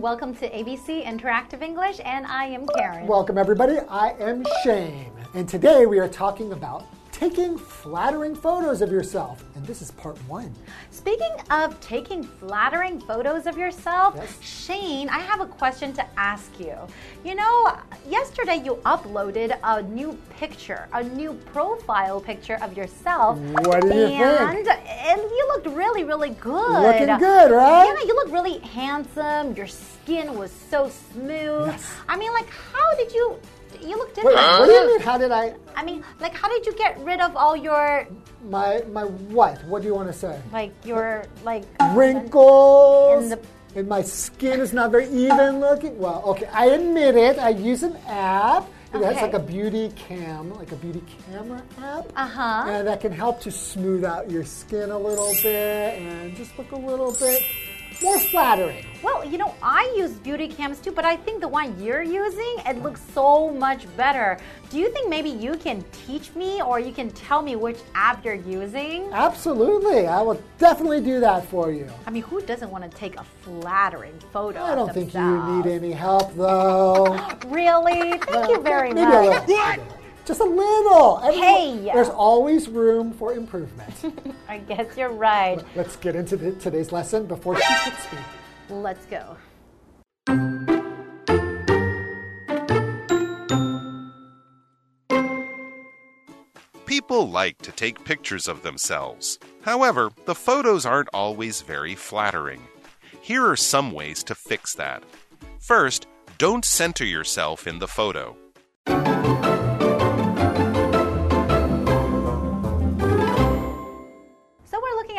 welcome to ABC Interactive English, and I am Karen. Welcome, everybody. I am Shane, and today we are talking about taking flattering photos of yourself. And this is part one. Speaking of taking flattering photos of yourself, Yes. Shane, I have a question to ask you. You know, yesterday you uploaded a new picture, a new profile picture of yourself. What do you and, think? And you looked really, really good. Looking good, right? Yeah, you look really handsome. Your skin was so smooth. Yes. I mean, like, how did you? You look Wait, different. what do you mean? How did I? I mean, like, how did you get rid of all your, My my what? What do you want to say? like, your, like, Wrinkles. And the- and my skin is not very even looking. Well, okay, I admit it. I use an app. It has like a beauty cam, like a beauty camera app. Uh huh. And that can help to smooth out your skin a little bit and just look a little bit more flattering. Well, you know, I use beauty cams too, but I think the one you're using, it looks so much better. Do you think maybe you can teach me or you can tell me which app you're using? Absolutely. I will definitely do that for you. I mean, who doesn't want to take a flattering photo? I don't think you need any help though. Really? Thank you very Maybe much. a little. Just a little. Everyone- Hey. There's always room for improvement. I guess you're right. Let's get into the, today's lesson before she hits me. Let's go. People like to take pictures of themselves. However, the photos aren't always very flattering. Here are some ways to fix that. First, don't center yourself in the photo.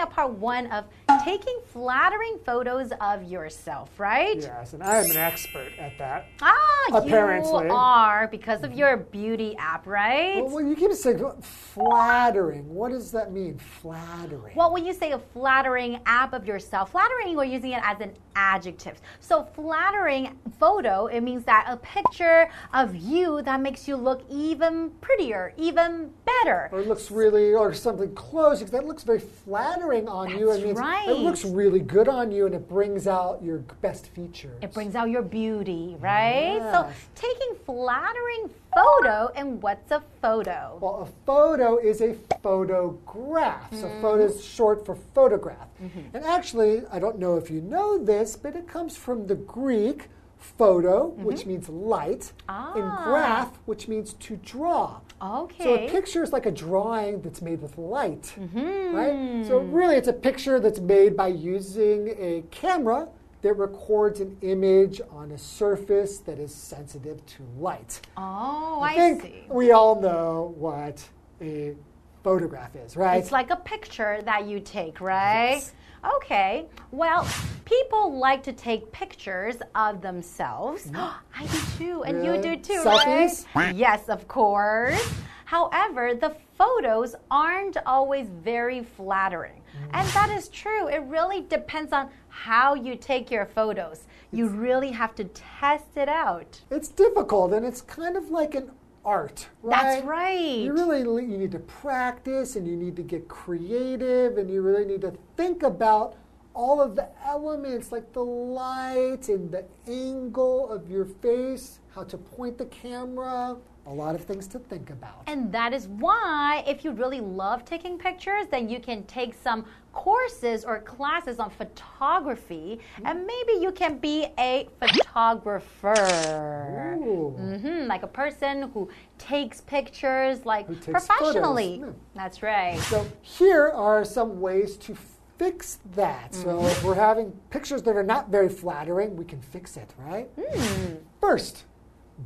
Part one of taking flattering photos of yourself, right? Yes, and I am an expert at that. Ah, Apparently. you are because of your beauty app, right? Well, you keep saying flattering. What does that mean? Flattering. Well, when you say a flattering app of yourself, flattering, we're using it as an adjective. So, flattering photo, it means that a picture of you that makes you look even prettier, even better. or it looks really, or something close, because that looks very flattering on you. That's It means right. it looks really good on you, and it brings out your best features. It brings out your beauty, right? So, taking flattering photo, and what's a photo? Well, a photo is a photograph. So, Mm-hmm. photo is short for photograph. And actually, I don't know if you know this, but it comes from the Greek photo, which means light, and Mm-hmm. Ah. graph, which means to draw. Okay. So, a picture is like a drawing that's made with light, Mm-hmm. right? So, really, it's a picture that's made by using a camera that records an image on a surface that is sensitive to light. Oh, I I, think see. we all know what a photograph is, right? It's like a picture that you take, right? Yes. Okay. Well, people like to take pictures of themselves. I do too, and you Mm-hmm. Do too, Selfies? right? Yes, of course. However, the photos aren't always very flattering. And that is true. It really depends on how you take your photos. You really have to test it out. it's difficult and it's kind of like an art, right? That's right. You really you need to practice and you need to get creative and you really need to think about all of the elements like the light and the angle of your face, how to point the camera, a lot of things to think about. And that is why, if you really love taking pictures, then you can take some courses or classes on photography, and maybe you can be a photographer. Ooh. hmm like a person who takes pictures like takes professionally. photos, That's right. So here are some ways to fix that. So Mm-hmm. if we're having pictures that are not very flattering, we can fix it, right? Hmm. First,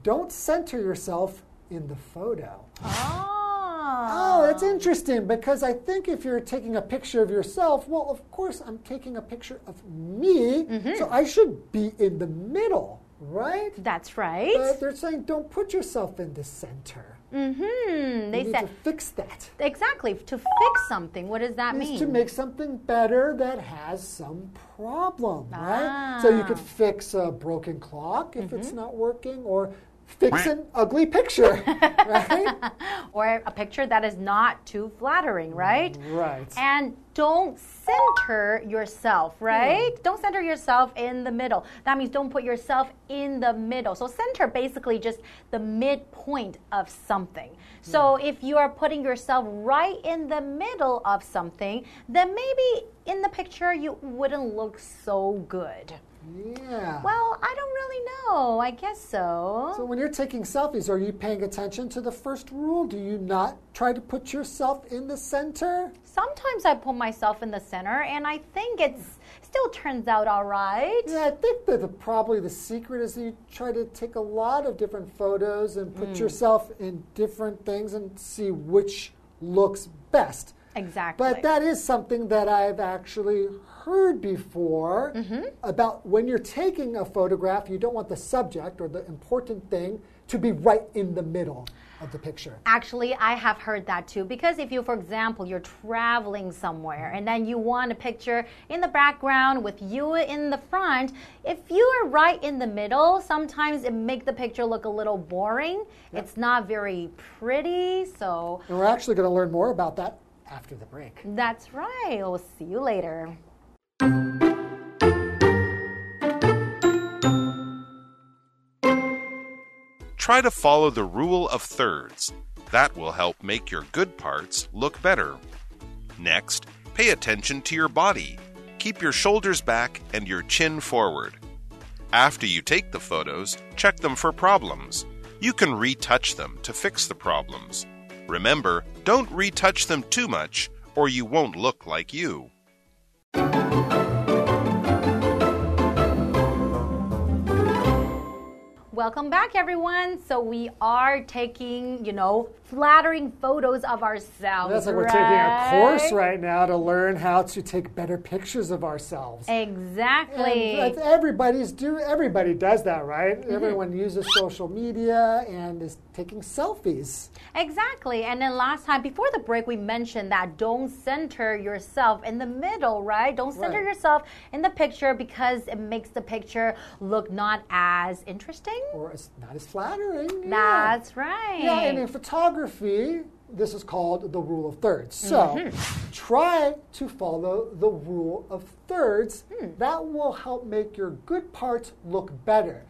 don't center yourself in the photo. Oh. Oh, that's interesting because I think if you're taking a picture of yourself, well, of course, I'm taking a picture of me, Mm-hmm. so I should be in the middle, right? That's right. But they're saying don't put yourself in the center. Mm-hmm. They said to fix that. exactly to fix something. What does that mean? to make something better that has some problem, right? So you could Ah. fix a broken clock if it's Mm-hmm. not working, or fix an ugly picture, right? or a picture that is not too flattering, right? Right. And don't center yourself, hmm. right? Don't center yourself in the middle. That means don't put yourself in the middle. So, center basically just the midpoint of something. Hmm. So, if you are putting yourself right in the middle of something, then maybe in the picture you wouldn't look so good. Yeah. Well, I don't really know. I guess so. So when you're taking selfies, are you paying attention to the first rule? Do you not try to put yourself in the center? Sometimes I put myself in the center, and I think it still turns out all right. Yeah, I think that the, probably the secret is you try to take a lot of different photos and put mm. yourself in different things and see which looks best. Exactly. But that is something that I've actually heard before mm-hmm. about when you're taking a photograph, you don't want the subject or the important thing to be right in the middle of the picture. Actually, I have heard that too. Because if you, for example, you're traveling somewhere mm-hmm. and then you want a picture in the background with you in the front, if you are right in the middle, sometimes it makes the picture look a little boring. It's not very pretty. So And we're actually going to learn more about that after the break. that's right. We'll see you later. Try to follow the rule of thirds. That will help make your good parts look better. Next, pay attention to your body. Keep your shoulders back and your chin forward. After you take the photos, check them for problems. You can retouch them to fix the problems. Remember, don't retouch them too much or you won't look like you. Welcome back, everyone. So we are taking, you know, flattering photos of ourselves. That's like we're taking a course right now to learn how to take better pictures of ourselves. Exactly. And everybody's do everybody does that, right? Mm-hmm. Everyone uses social media and is taking selfies. Exactly. And then last time, before the break, we mentioned that don't center yourself in the middle, right? Don't center Right. yourself in the picture because it makes the picture look not as interesting. Or it's not as flattering. yeah. That's right. Yeah, and in photography, this is called the rule of thirds. So Mm-hmm. try to follow the rule of thirds. Hmm. That will help make your good parts look better.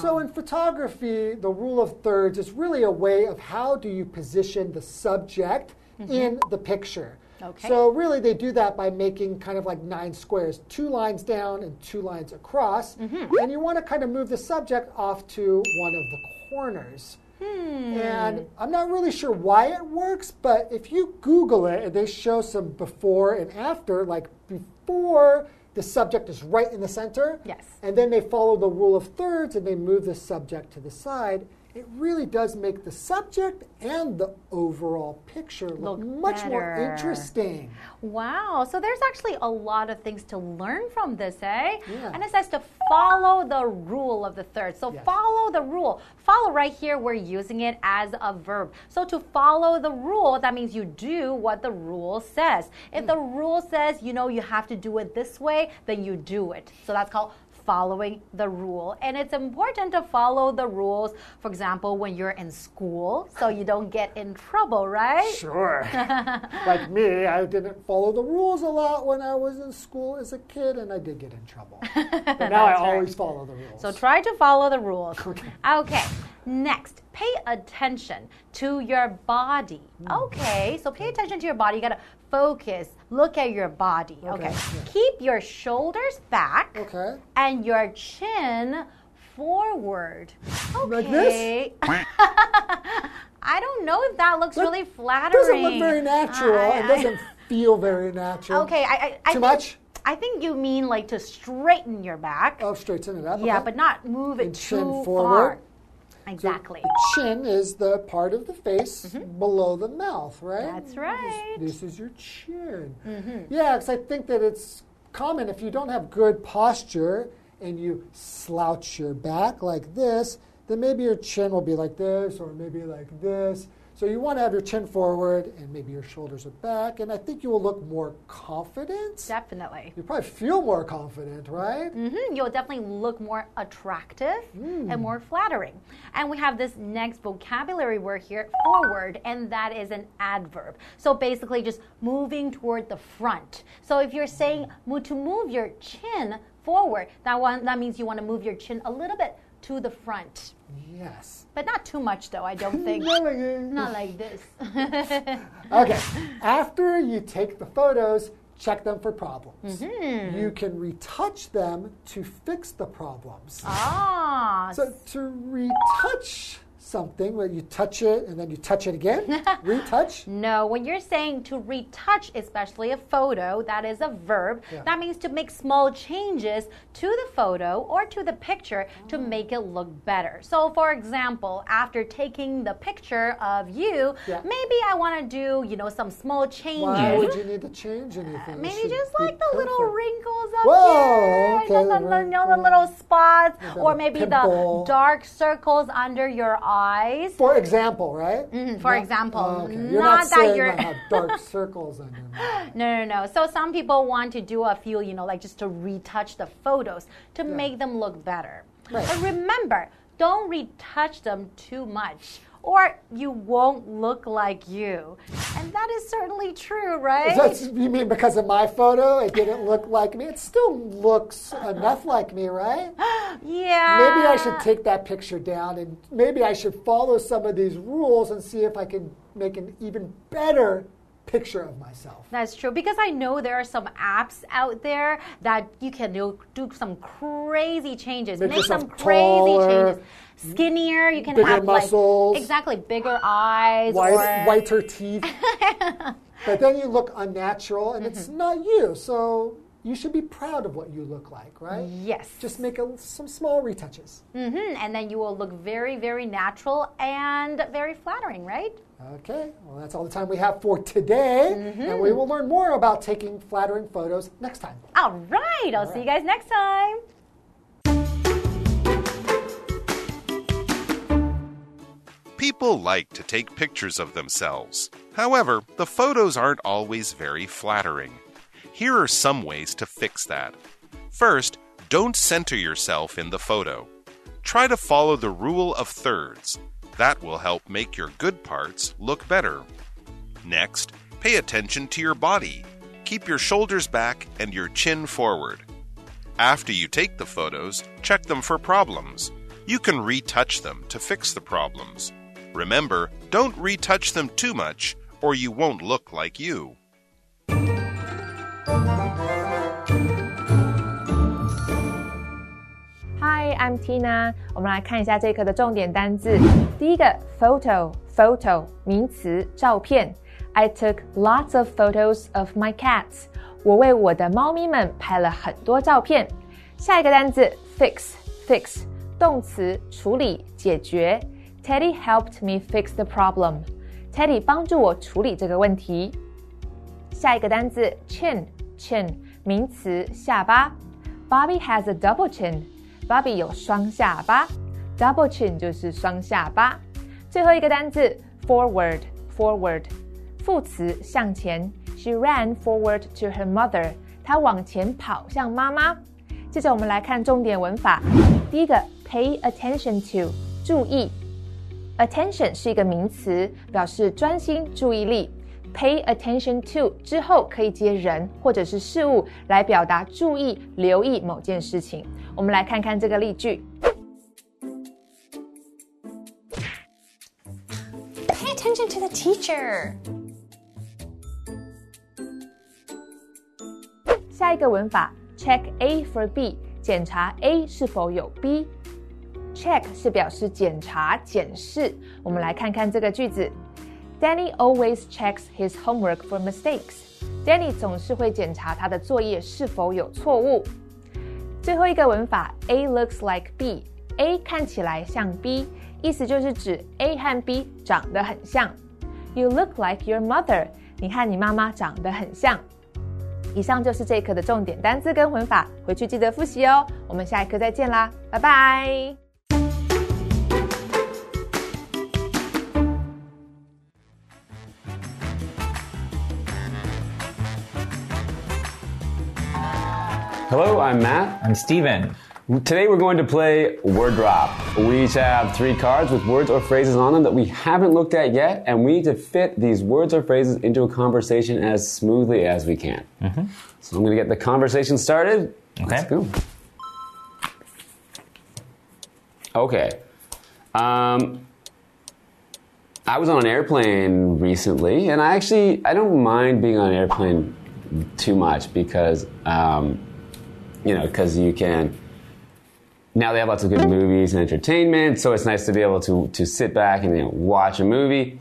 So in photography, the rule of thirds is really a way of how do you position the subject in the picture. Okay. So really they do that by making kind of like nine squares, two lines down and two lines across. Mm-hmm. And you want to kind of move the subject off to one of the corners. Hmm. And I'm not really sure why it works, but if you Google it and they show some before and after, like before the subject is right in the center, Yes. and then they follow the rule of thirds and they move the subject to the side, it really does make the subject and the overall picture look, Look much more interesting. Wow. So there's actually a lot of things to learn from this, eh? Yeah. And it says to follow the rule of the third. So Yes. follow the rule. Follow right here, we're using it as a verb. So to follow the rule, that means you do what the rule says. If the rule says, you know, you have to do it this way, then you do it. So that's called following the rule. And it's important to follow the rules, for example, when you're in school, so you don't get in trouble, right? Sure. like me, I didn't follow the rules a lot when I was in school as a kid, and I did get in trouble. But now I right. always follow the rules. So try to follow the rules. Okay. Next, pay attention to your body. Hmm. Okay. So pay attention to your body. You gotta focus. Look at your body. Okay. Okay, yeah. Keep your shoulders back okay. and your chin forward. Okay. Like this? I don't know if that looks That really flattering. doesn't look very natural. I- it doesn't feel very natural. Okay, I, I, I Too think, much? I think you mean like to straighten your back. Oh, straighten it up. Yeah, okay. but not move it And chin forward. far. Exactly. The chin is the part of the face mm-hmm. below the mouth, right? That's right. This, this is your chin. Mm-hmm. Yeah, because I think that it's common if you don't have good posture and you slouch your back like this, then maybe your chin will be like this or maybe like this. So you want to have your chin forward and maybe your shoulders are back, and I think you will look more confident. Definitely. You probably feel more confident, right? hmm You'll definitely look more attractive and more flattering. And we have this next vocabulary word here, forward, and that is an adverb. So basically, just moving toward the front. So if you're saying to move your chin forward, that one that means you want to move your chin a little bit to the front, Yes. but not too much, though. I don't think. Not like. Not like this. Okay. After you take the photos, check them for problems. Mm-hmm. You can retouch them to fix the problems. ah, So to retouch something, where you touch it and then you touch it again, retouch. No, when you're saying to retouch, especially a photo, that is a verb. Yeah. That means to make small changes to the photo or to the picture to ah. make it look better. So, for example, after taking the picture of you, Yeah. maybe I want to do, you know, some small changes. Why would you need to change uh, anything? It Maybe just like the little wrinkles up Whoa, here, okay, the, the- the you know, the little spots, or maybe pimple. the dark circles under your eyes. For example, right? Mm, for example, Oh, okay. You're not not, that you're- I have dark circles under my No, no, no. So some people want to do a few, you know, like just to retouch the photos to make them look better. Right. But remember, don't retouch them too much. Or you won't look like you. And that is certainly true, right? That's, you mean because of my photo, it didn't look like me? It still looks enough like me, right? yeah. Maybe I should take that picture down and maybe I should follow some of these rules and see if I can make an even better picture of myself. That's true because I know there are some apps out there that you can do, do some crazy changes, Make make some crazy taller, changes. Skinnier, you can bigger have muscles. like exactly bigger eyes White, or whiter teeth. but then you look unnatural and it's not you. So you should be proud of what you look like, right? yes. Just make a, some small retouches. hmm And then you will look very, very natural and very flattering, right? Okay, well, that's all the time we have for today. Mm-hmm. And we will learn more about taking flattering photos next time. All right. I'll see you guys next time. People like to take pictures of themselves. However, the photos aren't always very flattering. Here are some ways to fix that. First, don't center yourself in the photo. Try to follow the rule of thirds. That will help make your good parts look better. Next, pay attention to your body. Keep your shoulders back and your chin forward. After you take the photos, check them for problems. You can retouch them to fix the problems. Remember, don't retouch them too much, or you won't look like you. I'm Tina。我们来看一下这一课的重点单字。第一个，photo，photo 名词，照片。I took lots of photos of my cats。我为我的猫咪们拍了很多照片。下一个单字，fix，fix 动词，处理、解决。Teddy helped me fix the problem。Teddy 帮助我处理这个问题。下一个单字 chin chin 名词下巴。Bobby has a double chin。 Bobby 有双下巴，double chin 就是双下巴。最后一个单字 forward forward 副词向前。She ran forward to her mother。她往前跑向妈妈。接着我们来看重点文法。第一个 pay attention to 注意。Attention 是一个名词，表示专心、注意力。Pay attention to 之后可以接人或者是事物来表达注意、留意某件事情。我们来看看这个例句。Pay attention to the teacher. 下一个文法，check A for B，检查 A 是否有 B。Check 是表示检查、检视。我们来看看这个句子：Danny always checks his homework for mistakes。Danny 总是会检查他的作业是否有错误。最后一个文法，A looks like B，A 看起来像 B，意思就是指 A 和 B 长得很像。You look like your mother，你看你妈妈长得很像。以上就是这一课的重点单词跟文法，回去记得复习哦。我们下一课再见啦，拜拜。Hello, I'm Matt. I'm Steven. Today we're going to play Word Drop. We each have three cards with words or phrases on them that we haven't looked at yet, and we need to fit these words or phrases into a conversation as smoothly as we can. So I'm going to get the conversation started. Okay. Let's go. Okay. Um, I was on an airplane recently, and I actually I don't mind being on an airplane too much because um, you know because you can now they have lots of good movies and entertainment, so it's nice to be able to to sit back and you know, watch a movie.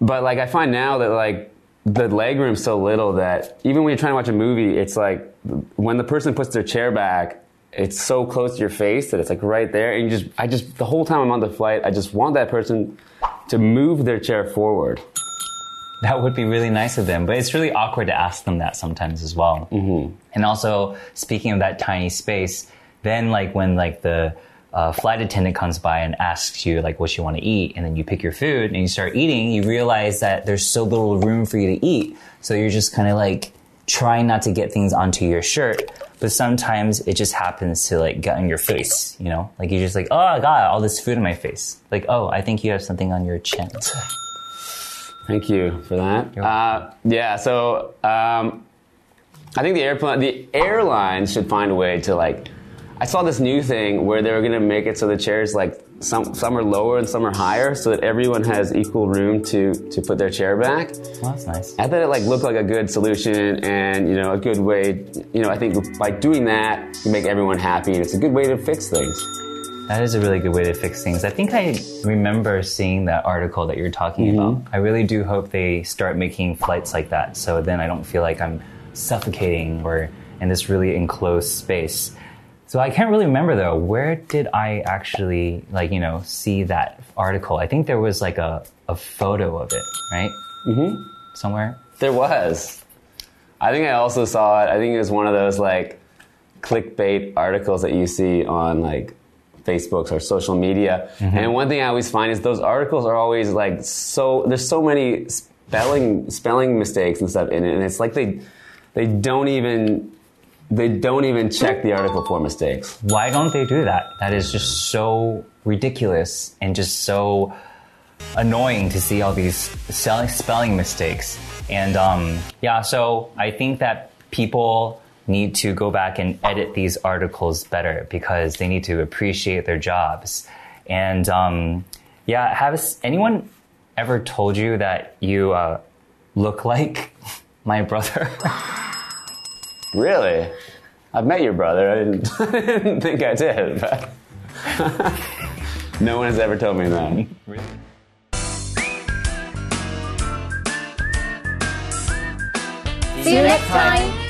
But like I find now that like the leg room's so little that even when you're trying to watch a movie, it's like when the person puts their chair back, it's so close to your face that it's like right there, and you just I just the whole time I'm on the flight, I just want that person to move their chair forward. That would be really nice of them, but it's really awkward to ask them that sometimes as well. Mm-hmm. And also, speaking of that tiny space, then like when like the uh, flight attendant comes by and asks you like what you want to eat, and then you pick your food and you start eating, you realize that there's so little room for you to eat. So you're just kind of like trying not to get things onto your shirt. But sometimes it just happens to like get on your face, you know? Like you're just like, oh, I got all this food in my face. Like, oh, I think you have something on your chin. Thank you for that. Uh, yeah, so um, I think the airplane, the airlines should find a way to like. I saw this new thing where they were going to make it so the chairs like some some are lower and some are higher, so that everyone has equal room to to put their chair back. Well, that's nice. I thought it like looked like a good solution and you know a good way. You know, I think by doing that you make everyone happy and it's a good way to fix things. That is a really good way to fix things. I think I remember seeing that article that you're talking about. I really do hope they start making flights like that so then I don't feel like I'm suffocating or in this really enclosed space. So I can't really remember though, where did I actually like, you know, see that article? I think there was like a, a photo of it, right? Mm-hmm. Somewhere. There was. I think I also saw it. I think it was one of those like clickbait articles that you see on like Facebooks or social media. And one thing I always find is those articles are always like so. There's so many spelling spelling mistakes and stuff in it, and it's like they they don't even they don't even check the article for mistakes. Why don't they do that? That is just so ridiculous and just so annoying to see all these spelling spelling mistakes. And um, yeah, so I think that people need to go back and edit these articles better because they need to appreciate their jobs. And um, yeah, has anyone ever told you that you uh, look like my brother? Really, I've met your brother. I didn't, I didn't think I did, but no one has ever told me that. See you next time.